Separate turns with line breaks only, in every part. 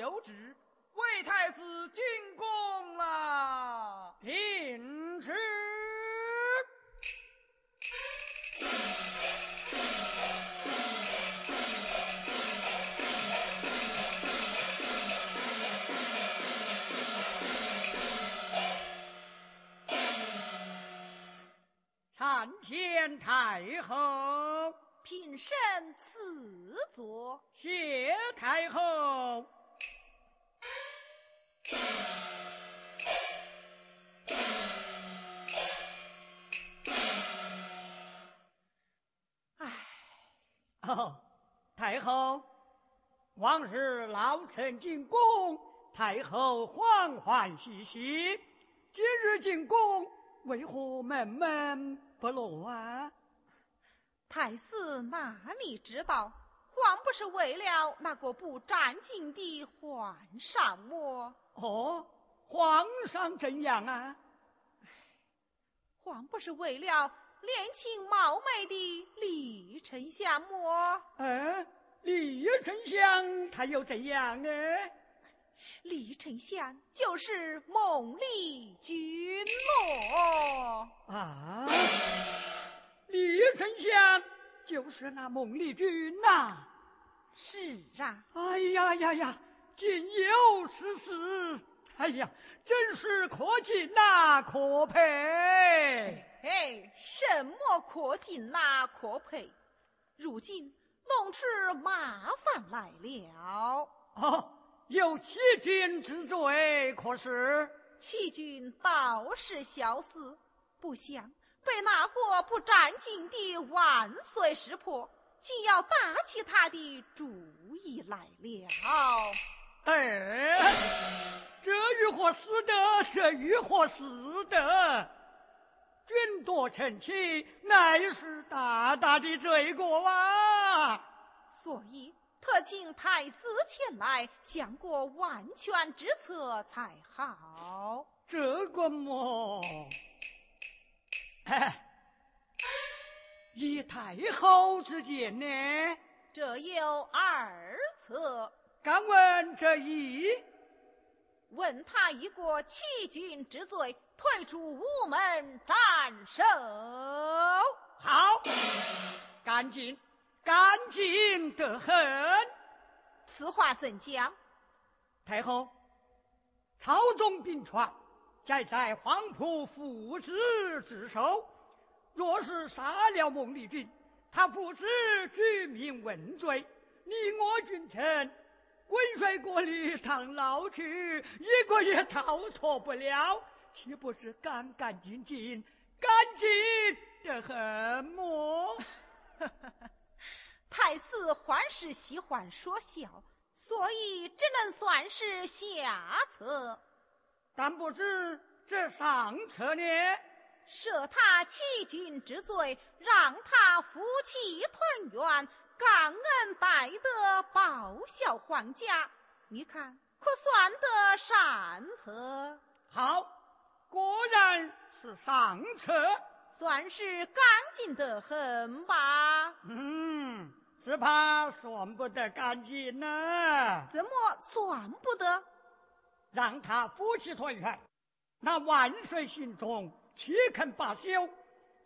有旨，魏太子进宫了。
禀旨。参天太后，
平身赐座。
谢太后。臣进宫，太后欢欢喜喜；今日进宫，为何闷闷？不乐啊！
太师哪里知道，皇不是为了那个不沾巾的皇上么？
哦，皇上怎样啊？
皇不是为了年轻貌美的李丞相么？
嗯，李丞相他又怎样呢？
李丞相就是孟丽君咯。
啊，李丞相就是那孟丽君呐。
是啊。
哎呀呀呀，竟有此事！哎呀，真是可敬呐，可佩。
哎，什么可敬呐，可佩？如今弄出麻烦来了。
哦。有欺君之罪，可是
欺君倒是小事，不想被那个不沾巾的万岁识破，竟要打起他的主意来了。
哎，这如何死得？这如何死得？君夺臣妻，乃是大大的罪过啊！
所以。特请太师前来，想过万全之策才好。
这个么？哎，以太后之见呢？
这有二策。
敢问这一？
问他一个欺君之罪，退出午门斩首。
好，赶紧。干净得很，
此话怎讲？
太后，朝中兵权在在黄埔父子之手。若是杀了孟丽君，他父子举民问罪，你我君臣滚水锅里烫老去，一个也逃脱不了，岂不是干干净净、干净的很么？
太师还是喜欢说笑，所以只能算是下策。
但不知这上策呢？
赦他欺君之罪，让他夫妻团圆，感恩戴德，报效皇家。你看，可算得善策？
好，果然是上策，
算是干净得很吧？
嗯。只怕算不得干净呢。
怎么算不得？
让他夫妻团圆，那万岁心中岂肯罢休？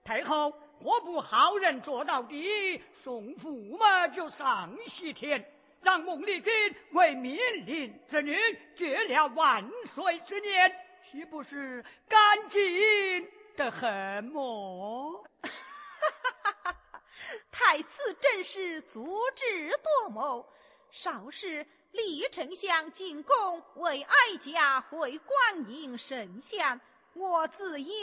太后何不好人做到底？送驸马就上西天，让孟丽君为命令之女，绝了万岁之念，岂不是干净得很么？
太子真是足智多谋。少时李丞相进宫为哀家回观音神像，我自有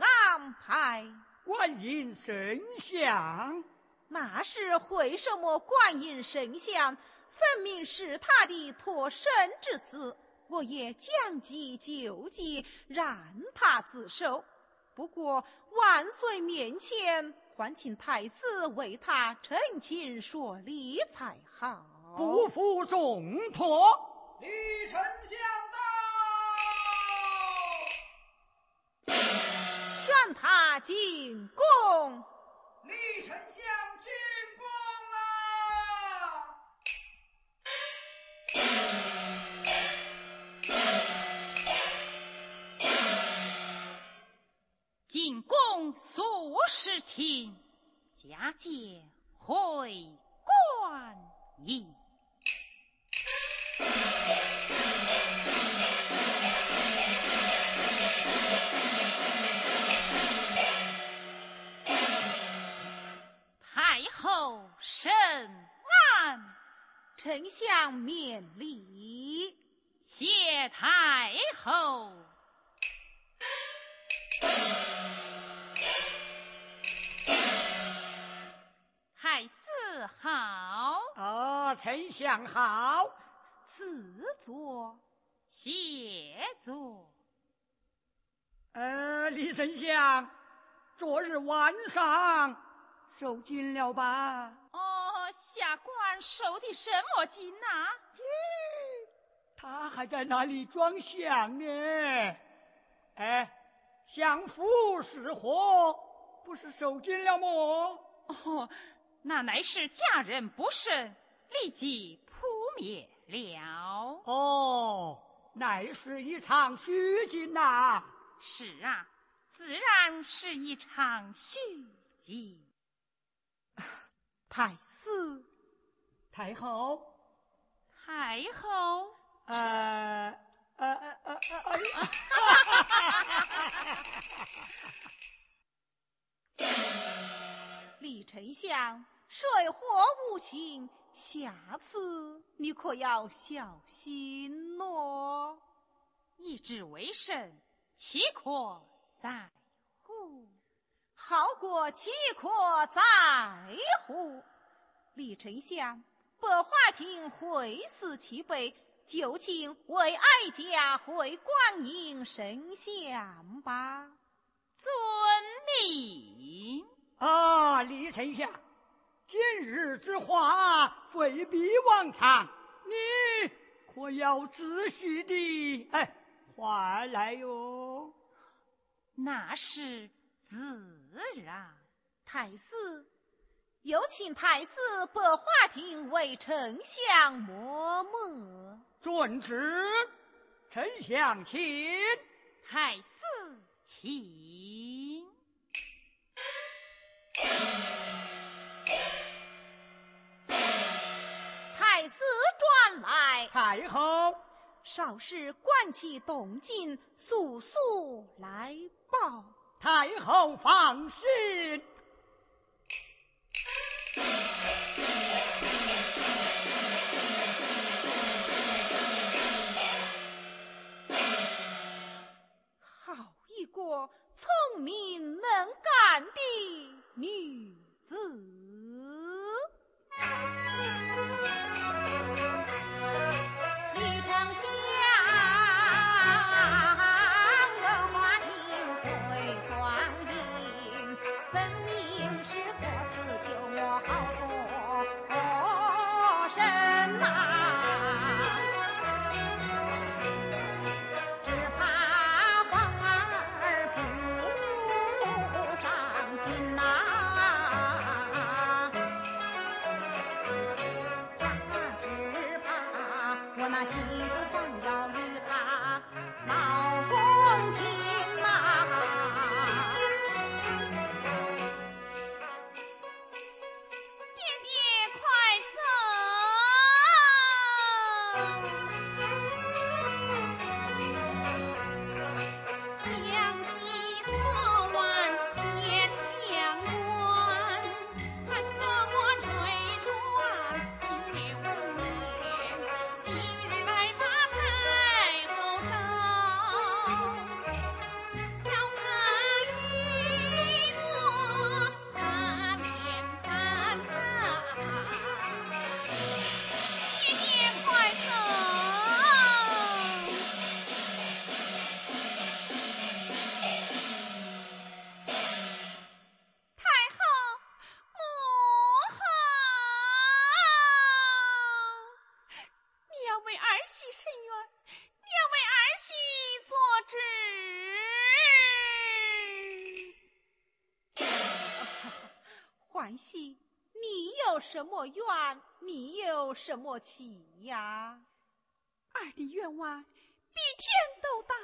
安排。
观音神像？
那是会什么观音神像？分明是他的托生之子，我也将计就计，让他自首。不过万岁面前。还请太师为他澄清说理才好。
不负重托，
李丞相
到。劝他进宫。
李丞相进
进宫诉事情，家姐回观音。太后审案，
丞相免礼，
谢太后。师好。
哦，丞相好。
赐座，
谢座。
呃，李丞相，昨日晚上受惊了吧？
哦，下官受的什么惊呐？
他还在那里装相呢。哎，相府失火，不是受惊了么？
哦，那乃是嫁人不慎，立即扑灭。了
哦，乃是一场虚惊呐！
是啊，自然是一场虚惊。
太师、
太后、
太后，
呃呃呃呃呃，
李丞相，水火无情。下次你可要小心咯！
一旨为甚，岂可在乎？
好过岂可在乎？李丞相，百花亭会死其辈，就请为哀家回观音神像吧。
遵命。
啊，李丞相。今日之话非比往常，你可要仔细的哎还来哟。
那是自然。
太师，有请太师百花亭为丞相磨墨。
遵旨，丞相请。
太师请。
来，
太后，
少时观其动静，速速来报。
太后放心。
好一个聪明能干的女子。
什么怨？你有什么气呀？
二的愿望比天都大。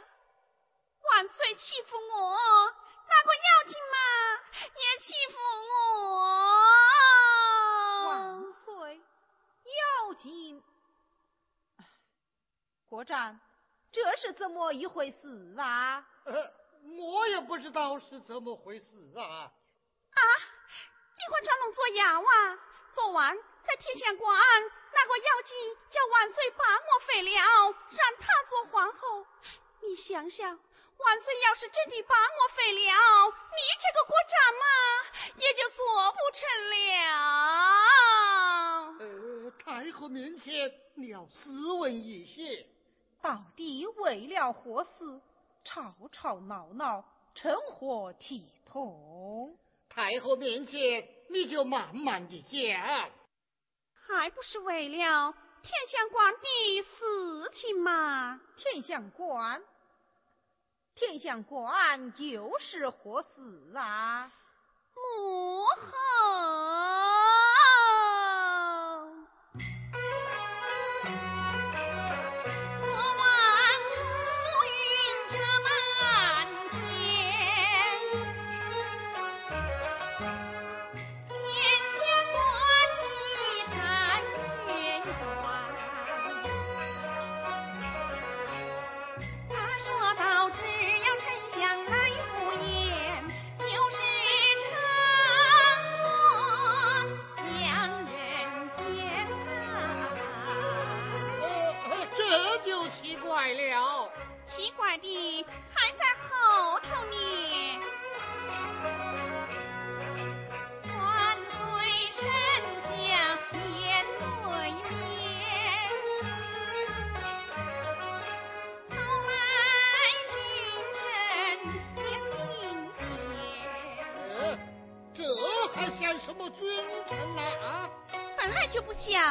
万岁欺负我，那个妖精嘛也欺负
我。万岁，妖精！国战，这是怎么一回事啊？
呃，我也不知道是怎么回事啊。
啊，你换长龙做哑啊？昨晚在天香关，那个妖精叫万岁把我废了，让他做皇后。你想想，万岁要是真的把我废了，你这个国丈嘛，也就做不
成了。呃，太后面前，你要斯文一些。
到底为了何事？吵吵闹闹，成何体统？
太后面前，你就慢慢的讲。
还不是为了天香馆的事情嘛？
天香馆，天香馆就是何事啊？
母后。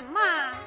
真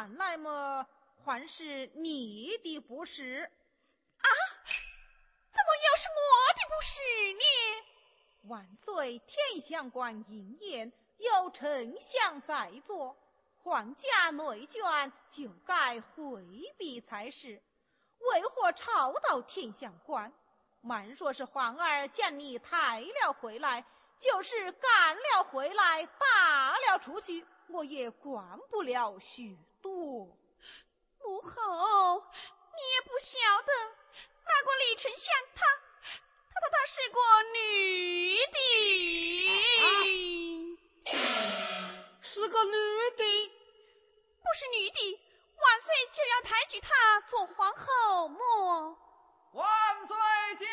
看
来嘛，还是你的不是。
啊？怎么又是我的不是呢？
万岁，天相官应验。有丞相在座，皇家内眷就该回避才是。为何吵到天相官？慢说是皇儿将你抬了回来，就是赶了回来，罢了出去，我也管不了许多。
母后，你也不晓得，那个李丞相他，他他他是个女的。
是个女的，
不是女的，万岁就要抬举她做皇后么？
万岁驾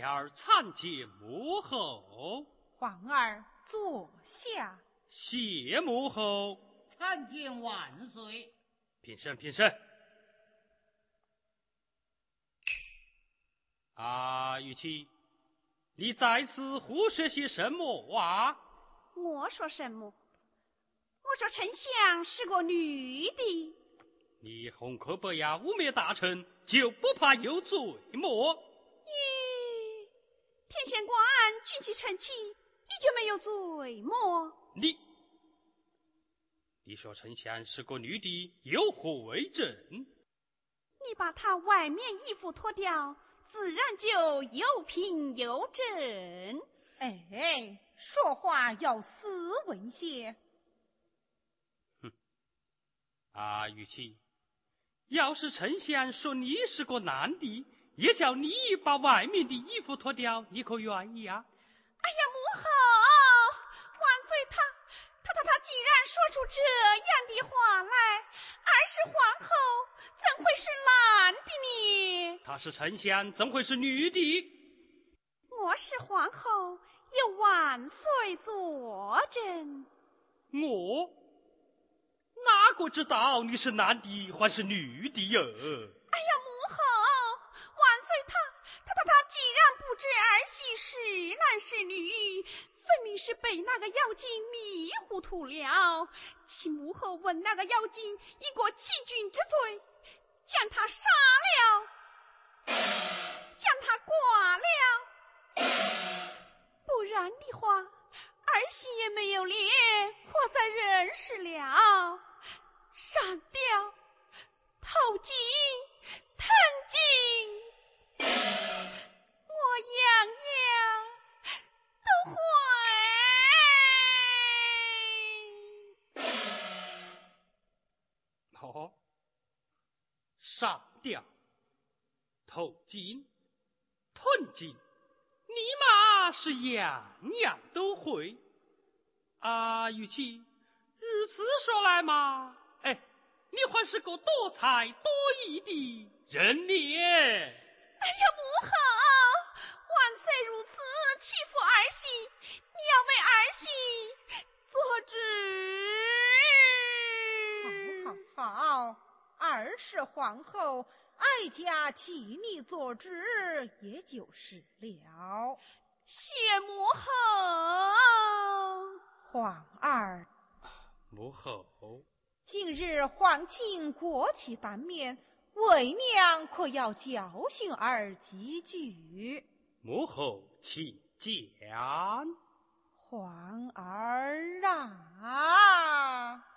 孩儿参见母后。
皇儿坐下。
谢母后，
参见万岁。
平身，平身。啊，玉琪，你在此胡说些什么话？
我说什么？我说丞相是个女的。
你红口不要污蔑大臣，就不怕有罪么？
咦，天仙官军旗成器，你就没有罪么？
你，你说丞相是个女的，有何为证？
你把她外面衣服脱掉，自然就有凭有证。
哎，说话要斯文些。
哼，啊，玉琪，要是丞相说你是个男的，也叫你把外面的衣服脱掉，你可愿意啊？
哎呀，母后。万岁他他他他既然说出这样的话来，儿是皇后，怎会是男的呢？
他是丞相，怎会是女的？
我是皇后，有万岁作证。
我哪个知道你是男的还是女的哟
母后，万岁他他他他，既然不知儿媳是男是女。分明是被那个妖精迷糊涂了，请母后问那个妖精一个欺君之罪，将他杀了，将他剐了，不然的话，儿媳也没有脸活在人世了，上吊、投井、吞金，我样样都会。
上吊、投金、吞金，你妈是样样都会。啊，与其如此说来嘛，哎，你还是个多才多艺的人呢。
哎呀，母后，万岁如此欺负儿媳，你要为儿媳做
主。好好好。二是皇后，哀家替你做主，也就是了。
谢母后，
皇儿。
母后，
今日皇亲国戚当面，为娘可要教训儿几句。
母后，请讲。
皇儿啊。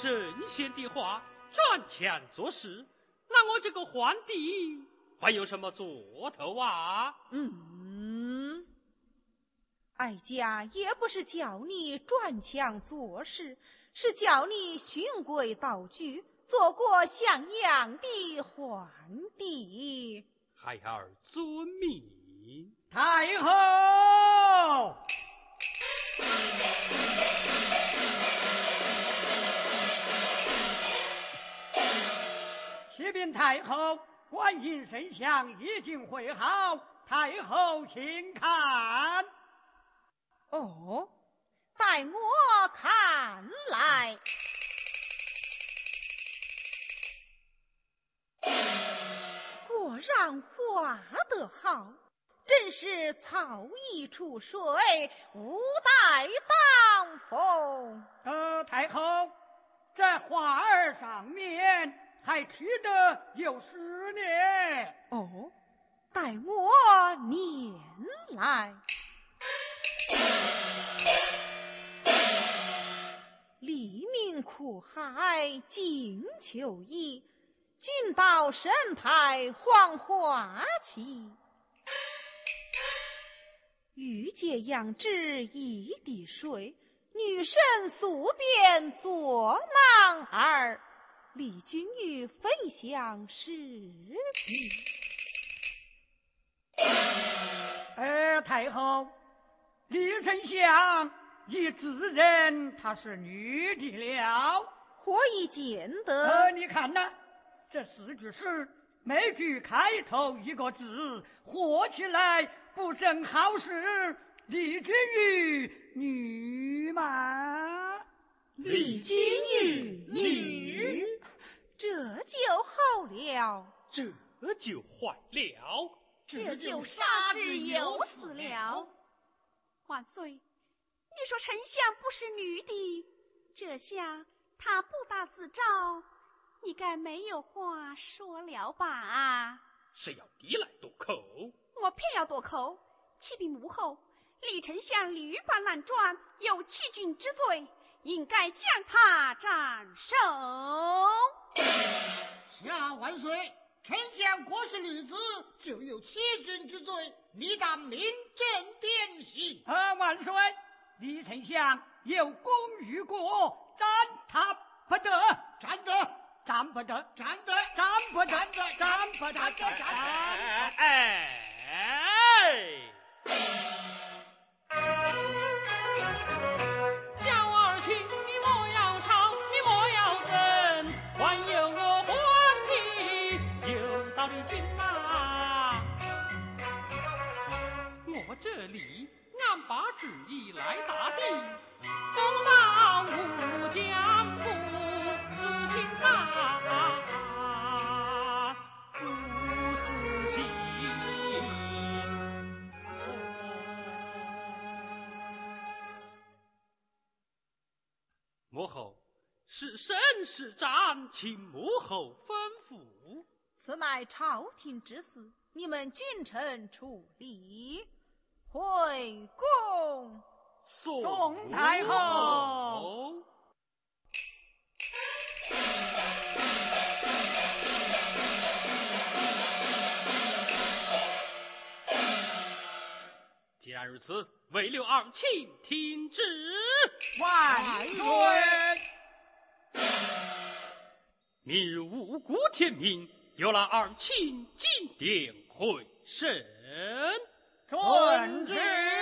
神仙的话，转强做事，那我这个皇帝还有什么做头啊？
嗯，哀家也不是叫你转强做事，是叫你循规蹈矩，做个像样的皇帝。
孩儿遵命。
太后，启禀太后，观音圣像已经绘好，太后请看。
哦，待我看来。果然画得好，真是草一出水，无带当风。
呃，太后，在画儿上面还记得有十年。
哦，待我念来。黎明苦海尽秋衣，君到神台黄花期。玉洁杨枝一滴水，女神宿便作男儿。丽君玉分享诗句。
呃，太后，李丞相已自认她是女的了。
何以见得？
呃，你看呐，这四句诗，每句开头一个字，合起来不正好是李君玉女吗？
李君玉女，这就好了。
这就坏了。
这就杀之有死了。万岁，你说丞相不是女的，这下他不打自招，你该没有话说了吧？
是要你来夺口？
我偏要夺口，启禀母后，李丞相屡犯难专，有欺君之罪，应该将他斩首。
下万岁，丞相国是女子，就有欺君之罪，你当明正典刑。
啊，万岁，李丞相有功于国，斩他不得，
斩得，
斩不得，
斩得，
斩不得，
斩得。
斩不得，
斩得。斩得
哎把旨意来打的，锋芒无江湖，私心他，不私心。母后，是生是战，请母后吩咐。
此乃朝廷之事，你们君臣处理。回宫，
宋
太后。
既然如此，为六二卿听旨。
万岁！
明日五谷天明，有了二卿进殿会审。
遵旨。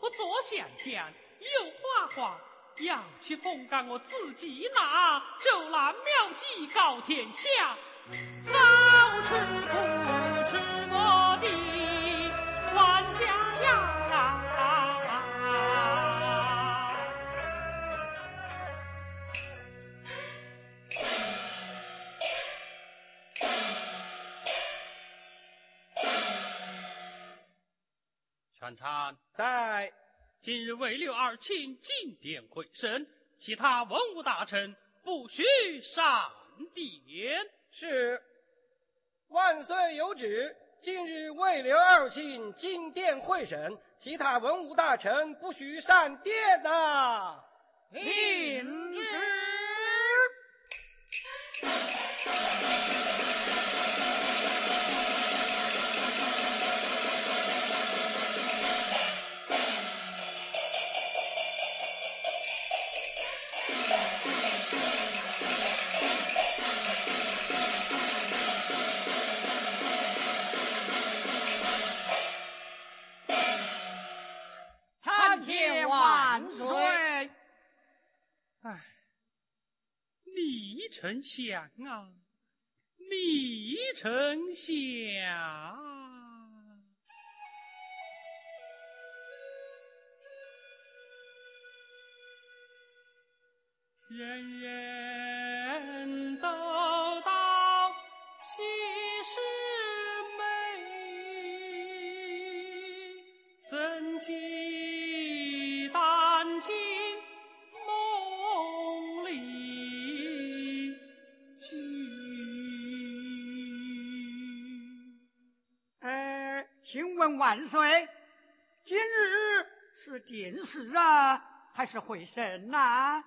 我左想想，右画画，要去封干我自己拿，就拿妙计告天下，为六二卿进殿会审，其他文武大臣不许上殿。
是。万岁有旨，今日为刘二卿进殿会审，其他文武大臣不许上殿呐。
领旨。
丞相啊，李丞相，
万岁，今日是殿试啊，还是会审呐？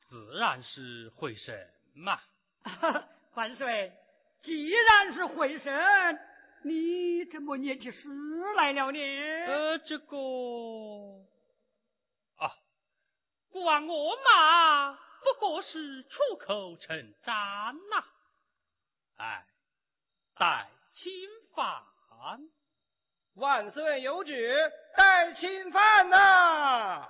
自然是会审嘛。
万岁，既然是会审，你怎么念起诗来了呢？
呃，这个啊，管我嘛，不过是出口成章呐。哎，待侵犯。
万岁有旨，待钦犯呐！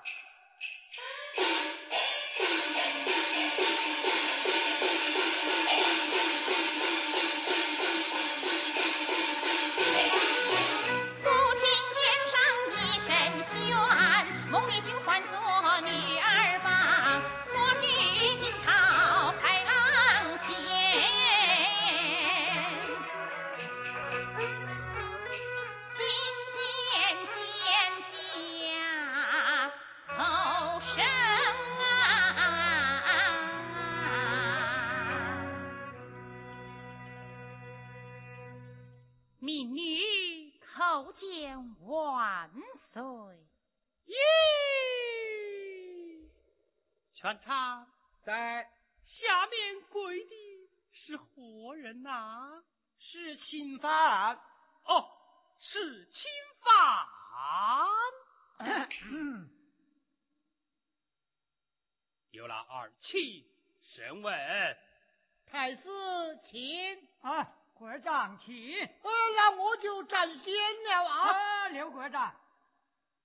是
钦犯
哦，是侵犯。有了二气审问。
太师请
啊，国长请。
呃，那我就占先了啊。
刘国长，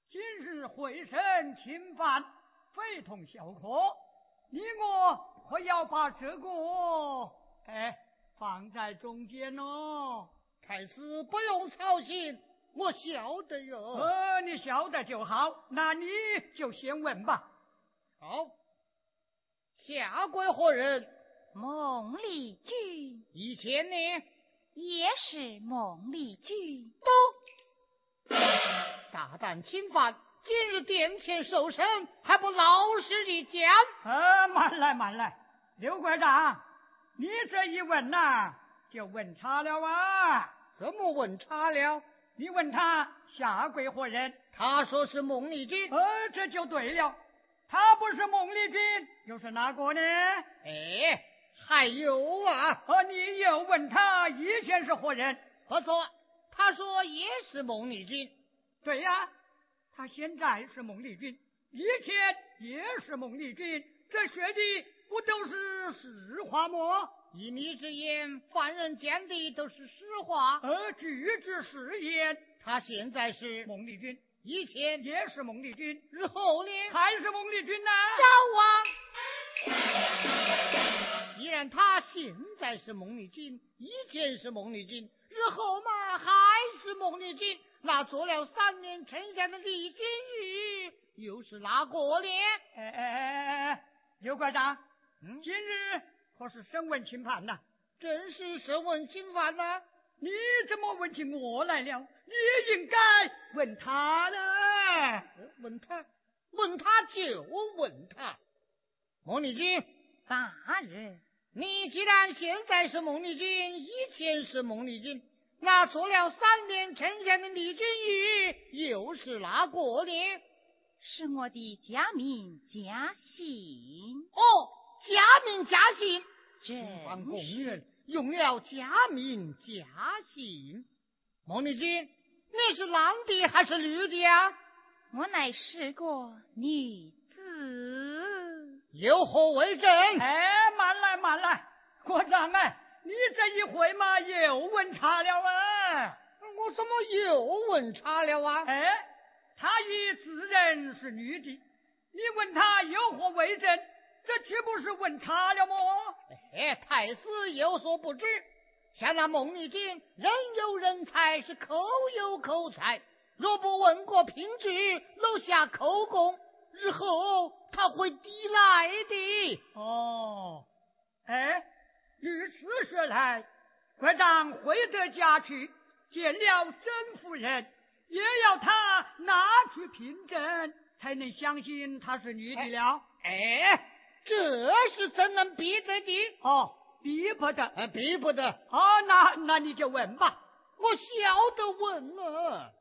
今日会审侵犯。非同小可，你我可要把这个哎放在中间哦。
太师不用操心，我晓得哟。
呃，你晓得就好，那你就先问吧。
好，下跪何人？
孟丽君。
以前呢？
也是孟丽君。
都大胆侵犯！今日殿前受审，还不老实的讲？
呃，慢来慢来，刘馆长，你这一问呐，就问差了啊！
怎么问差了？
你问他下跪何人？
他说是孟丽君。
呃，这就对了。他不是孟丽君，又是哪个呢？
哎，还有啊！
呃，你又问他以前是何人？
不错，他说也是孟丽君。
对呀。他现在是孟丽君，以前也是孟丽君，这学的不都是实话吗？
依你之言，凡人讲的都是实话，
而，句句实言。
他现在是
孟丽君，
以前
也是孟丽君，
日后呢？
还是孟丽君呢？
赵王，既然他现在是孟丽君，以前是孟丽君，日后嘛还是孟丽君。那做了三年丞相的李君玉又是哪个呢？
哎哎哎哎哎，刘馆长，嗯，今日可是审问钦犯呐？
正是审问钦犯呐。
你怎么问起我来了？你应该问他呢。
问他，问他就问他。孟丽君，
大人，
你既然现在是孟丽君，以前是孟丽君。那做了三年丞相的李君玉又是哪个呢？
是我的家名家姓。
哦，家名加姓，
这
方公人用了加名加姓。孟丽君，你是男的还是女的啊？
我乃是个女子。
有何为证？
哎，慢来慢来，国长哎。你这一回嘛，又问差了啊！
我怎么又问差了啊？
哎，他已自认是女的，你问他有何为证？这岂不是问差了么？
哎，太师有所不知，像那孟丽君，人有人才，是口有口才，若不问过凭据，留下口供，日后他会抵赖的。
哦，哎。如此说来，国长回得家去见了甄夫人，也要他拿去凭证，才能相信她是女的了。
哎，这是怎能逼得的？
哦，逼不得，
呃，逼不得。
哦，那那你就问吧，
我晓得问了。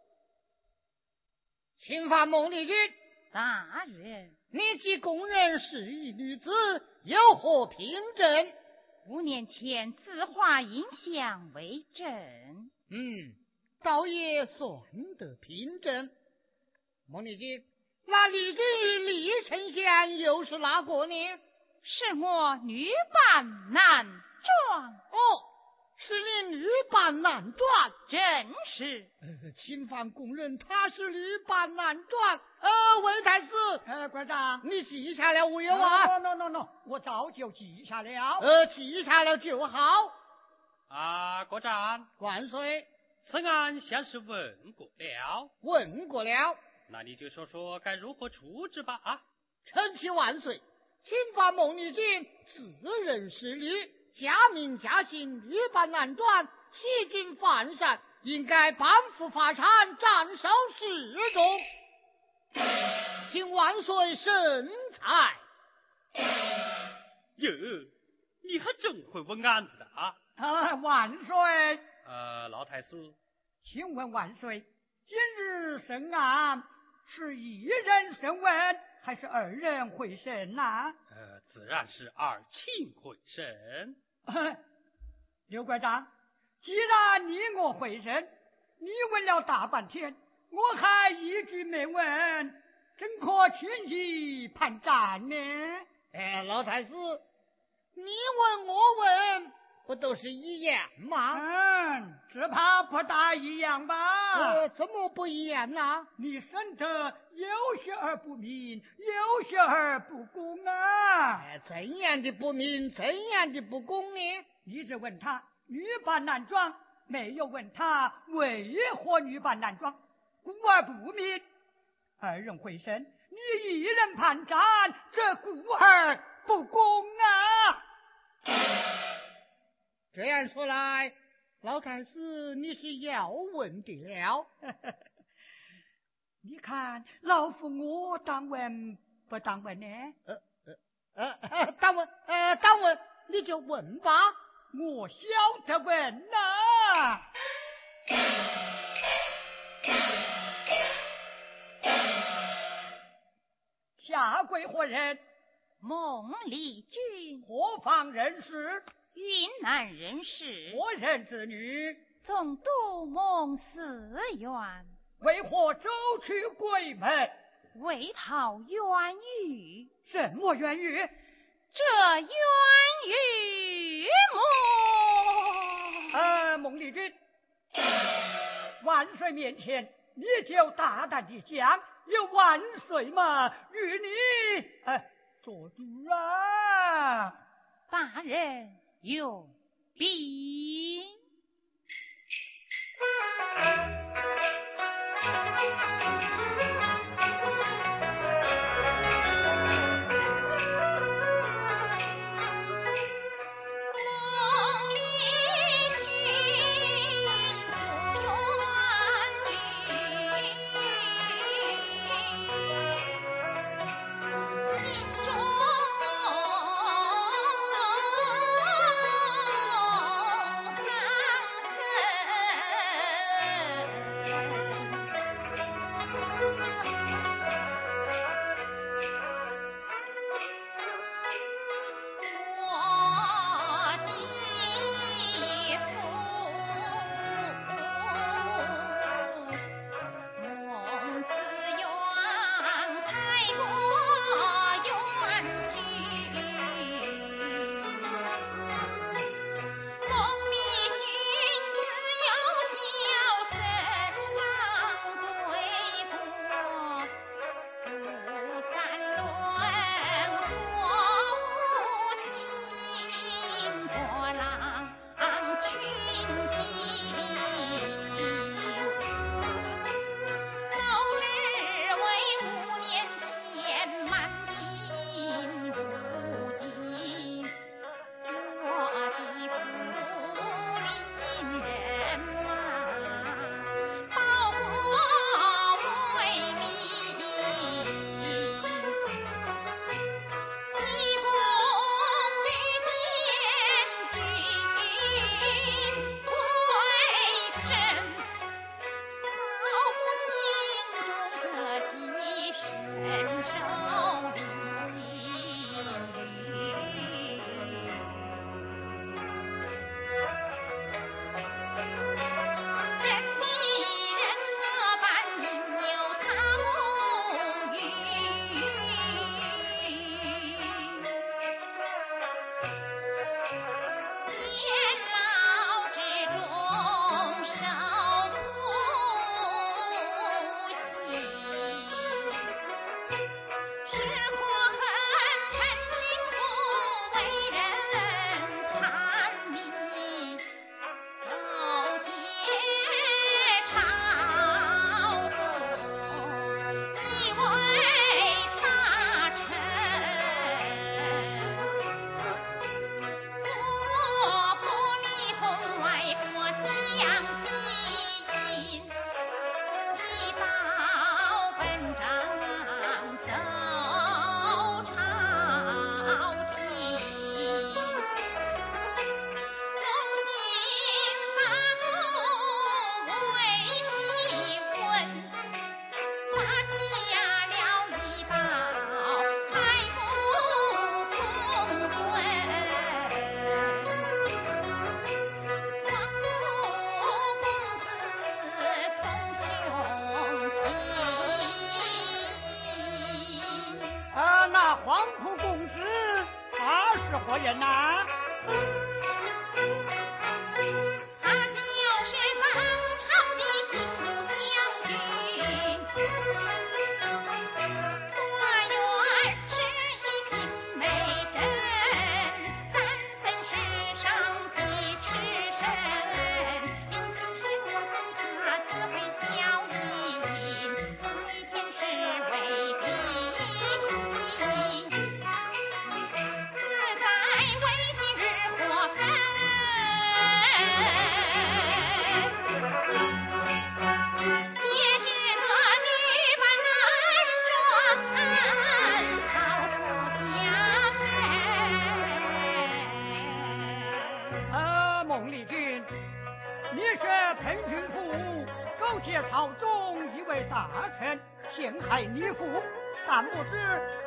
侵犯孟丽君，
大人，
你既供认是一女子，有何凭证？
五年前，字画印象为证。
嗯，倒也算得凭证。孟丽君，那李君与李丞相又是哪个呢？
是我女扮男装。
哦，是你女扮男装，
正是。
呃，侵犯宫人，他是女扮男装。呃，魏太师，
呃，馆长，
你记下了无有啊
？no no no no，我早就记下了。
呃，记下了就好。
啊，国长，
万岁。
此案先是问过了，
问过了。
那你就说说该如何处置吧。啊，
臣启万岁，侵犯孟丽君，自认是女。假名假姓，女扮男装，欺君犯上，应该颁布法产，斩首示众。请万岁圣裁。
哟，你还真会问案子的啊！
啊，万岁。
呃，老太师，
请问万岁，今日审案是一人审问，还是二人会审呐？
呃，自然是二卿会审。
刘馆长，既然你我会审，你问了大半天，我还一句没问，怎可轻易判斩呢？
哎，老太师，你问我问，不都是一样吗？
嗯，只怕不大一样吧？
呃，怎么不一样呢？
你审得有些而不明，有些而不公啊！
哎，怎样的不明，怎样的不公呢？
你只问他女扮男装，没有问他为何女扮男装，故而不明。二人回身，你一人判斩，这故而不公啊！
这样说来，老禅师你是要问的了。
你看，老夫我当问不当问呢？
呃呃呃，当问呃当问，你就问吧。
我晓得问呐。下跪何人？
孟丽君。
何方人士？
云南人士。
我人之女？
总督梦思远。
为何走去鬼门？
为讨冤狱。
什么冤狱？
这冤狱
么？呃，孟丽君，万岁面前，你就大胆的讲，有万岁嘛，与你哎做主啊！
大人用兵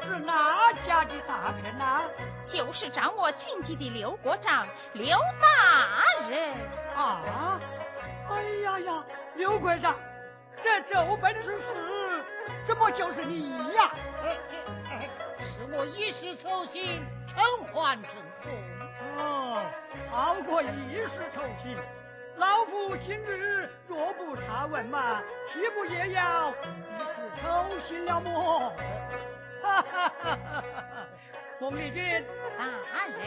是哪家的大臣呐？
就是掌握军机的刘国璋，刘大人
啊！哎呀呀，刘国璋，这奏本之事，怎么就是你呀？
哎哎，是我一时粗心，承还正风。
哦，好过一时抽筋。老夫今日若不查问嘛，岂不也要一时抽筋了么？哈哈哈哈哈！孟丽君，
大人，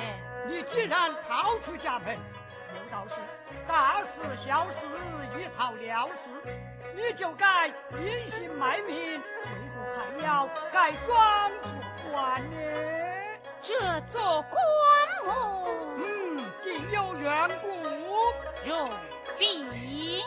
你既然逃出家门，有道是大事小事一逃了事，你就该隐姓埋名，为何还要改装做官呢？
这做官么？
嗯，定有缘故。
用笔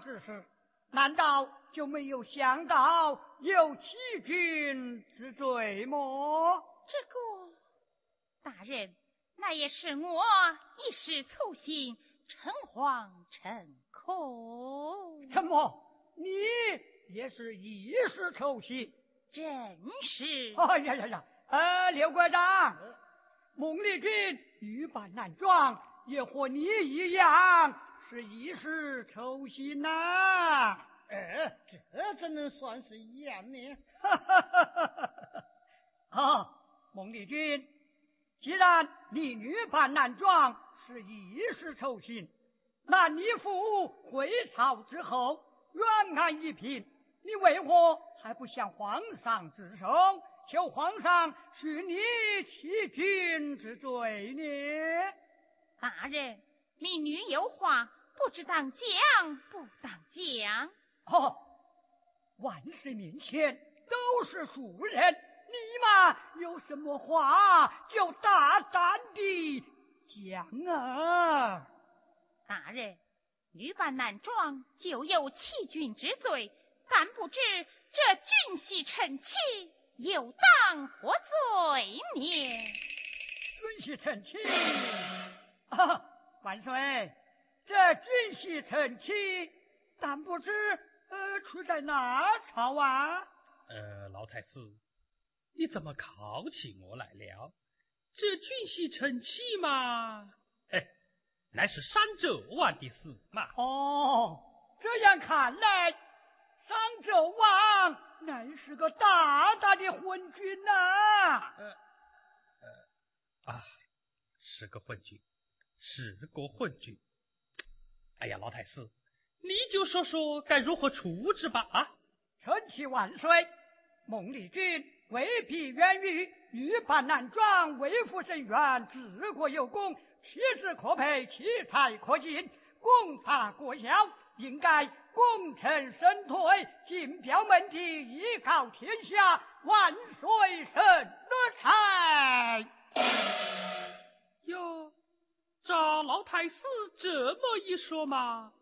之时，难道就没有想到有欺君之罪么？这个大人，那也是我一时粗心，诚惶诚恐。
怎么，你也是一时粗心？
真是。
哎呀呀呀！呃，刘国长，孟丽君女扮男装，也和你一样。是一时抽心呐！
哎，这怎能算是一样呢？
啊，孟丽君，既然你女扮男装是一时抽心，那你父回朝之后远安一品，你为何还不向皇上自首，求皇上许你欺君之罪呢？
大人，民女有话，不知当讲不当讲。
哦，万岁面前都是俗人，你嘛有什么话就大胆的讲啊！
大人，女扮男装就有欺君之罪，但不知这俊婿臣妻又当何罪呢？
俊婿臣妻。啊，万岁！这军系臣妻，但不知呃出在哪朝啊？
呃，老太师，你怎么考起我来了？这军系臣妻嘛，哎，乃是商纣王的事嘛。
哦，这样看来，商纣王乃是个大大的昏君呐。
呃呃啊，是个昏君。是个昏君！哎呀，老太师，你就说说该如何处置吧！啊，
臣妻万岁！孟丽君未必愿于女扮男装，为父伸冤，治国有功，气质可佩，奇才可敬，功大国效，应该功成身退，进表门第，一告天下，万岁神乐才！
哟。照老太师这么一说嘛，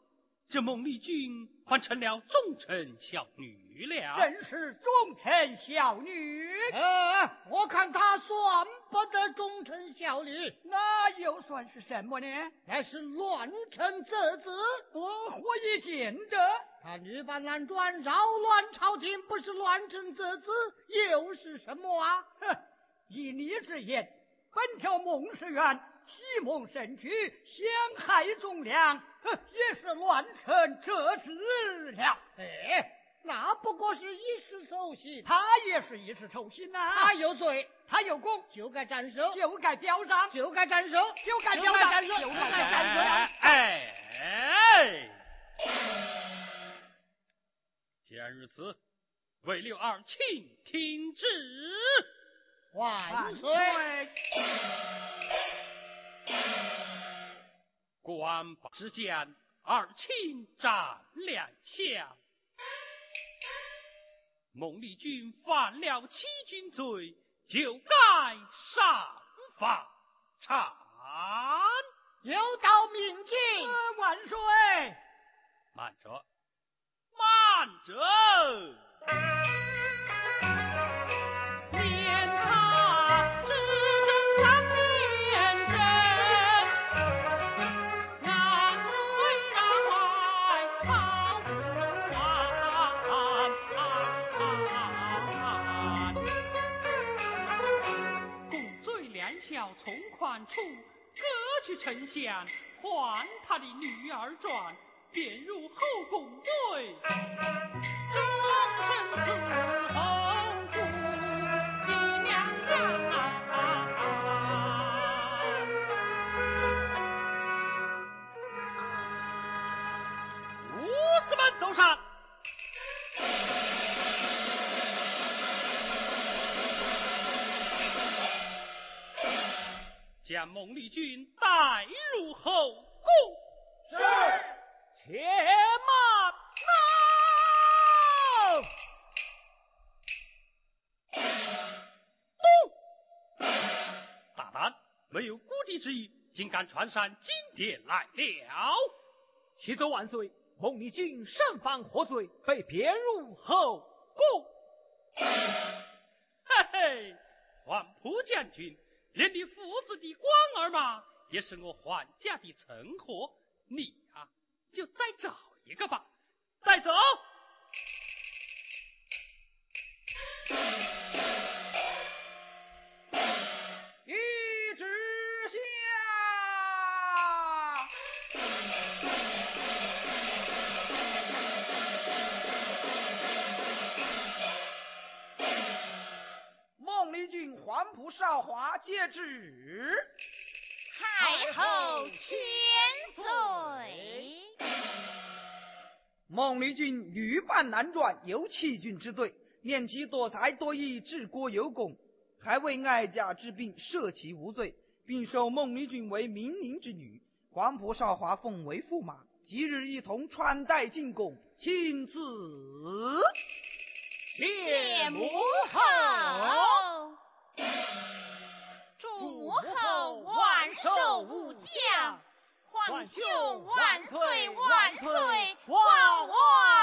这孟丽君还成了忠臣孝女了。
真是忠臣孝女。
呃，我看她算不得忠臣孝女，
那又算是什么呢？
那是乱臣贼子。
我何以见得？
他女扮男装，扰乱朝廷，不是乱臣贼子，又是什么啊？
哼，依你之言，本条孟氏院。启蒙神举，陷害忠良，也是乱臣折子了。
哎，那不过是一时手心，
他也是一时丑心呐。
他有罪，
他有功，
就该斩首，
就该表彰，
就该斩首，
就该表彰，就该斩首。
哎哎！既然如此，为六二请听旨，
万岁。
官把之间，二卿斩两下。孟丽君犯了欺君罪，就该上法场。
有道明镜，
万岁！
慢着，慢着。处各去丞相，还他的女儿转，便入后宫对。终身将孟丽君带入后宫。
是，
且慢。动！大胆，没有孤敌之意，竟敢传上金殿来了！
启奏万岁，孟丽君身犯何罪，被贬入后宫。
嘿嘿，黄埔将军。连你父子的官儿嘛，也是我还家的成活。你呀，就再找一个吧，带走。
黄埔少华接旨，
太后千岁。
孟丽君女扮男装，有欺君之罪，念其多才多艺，治国有功，还为哀家治病，赦其无罪，并收孟丽君为明宁之女，黄埔少华奉为驸马。即日一同穿戴进宫，亲自
谢母后。祝母后万寿无疆，皇兄万岁万岁万万！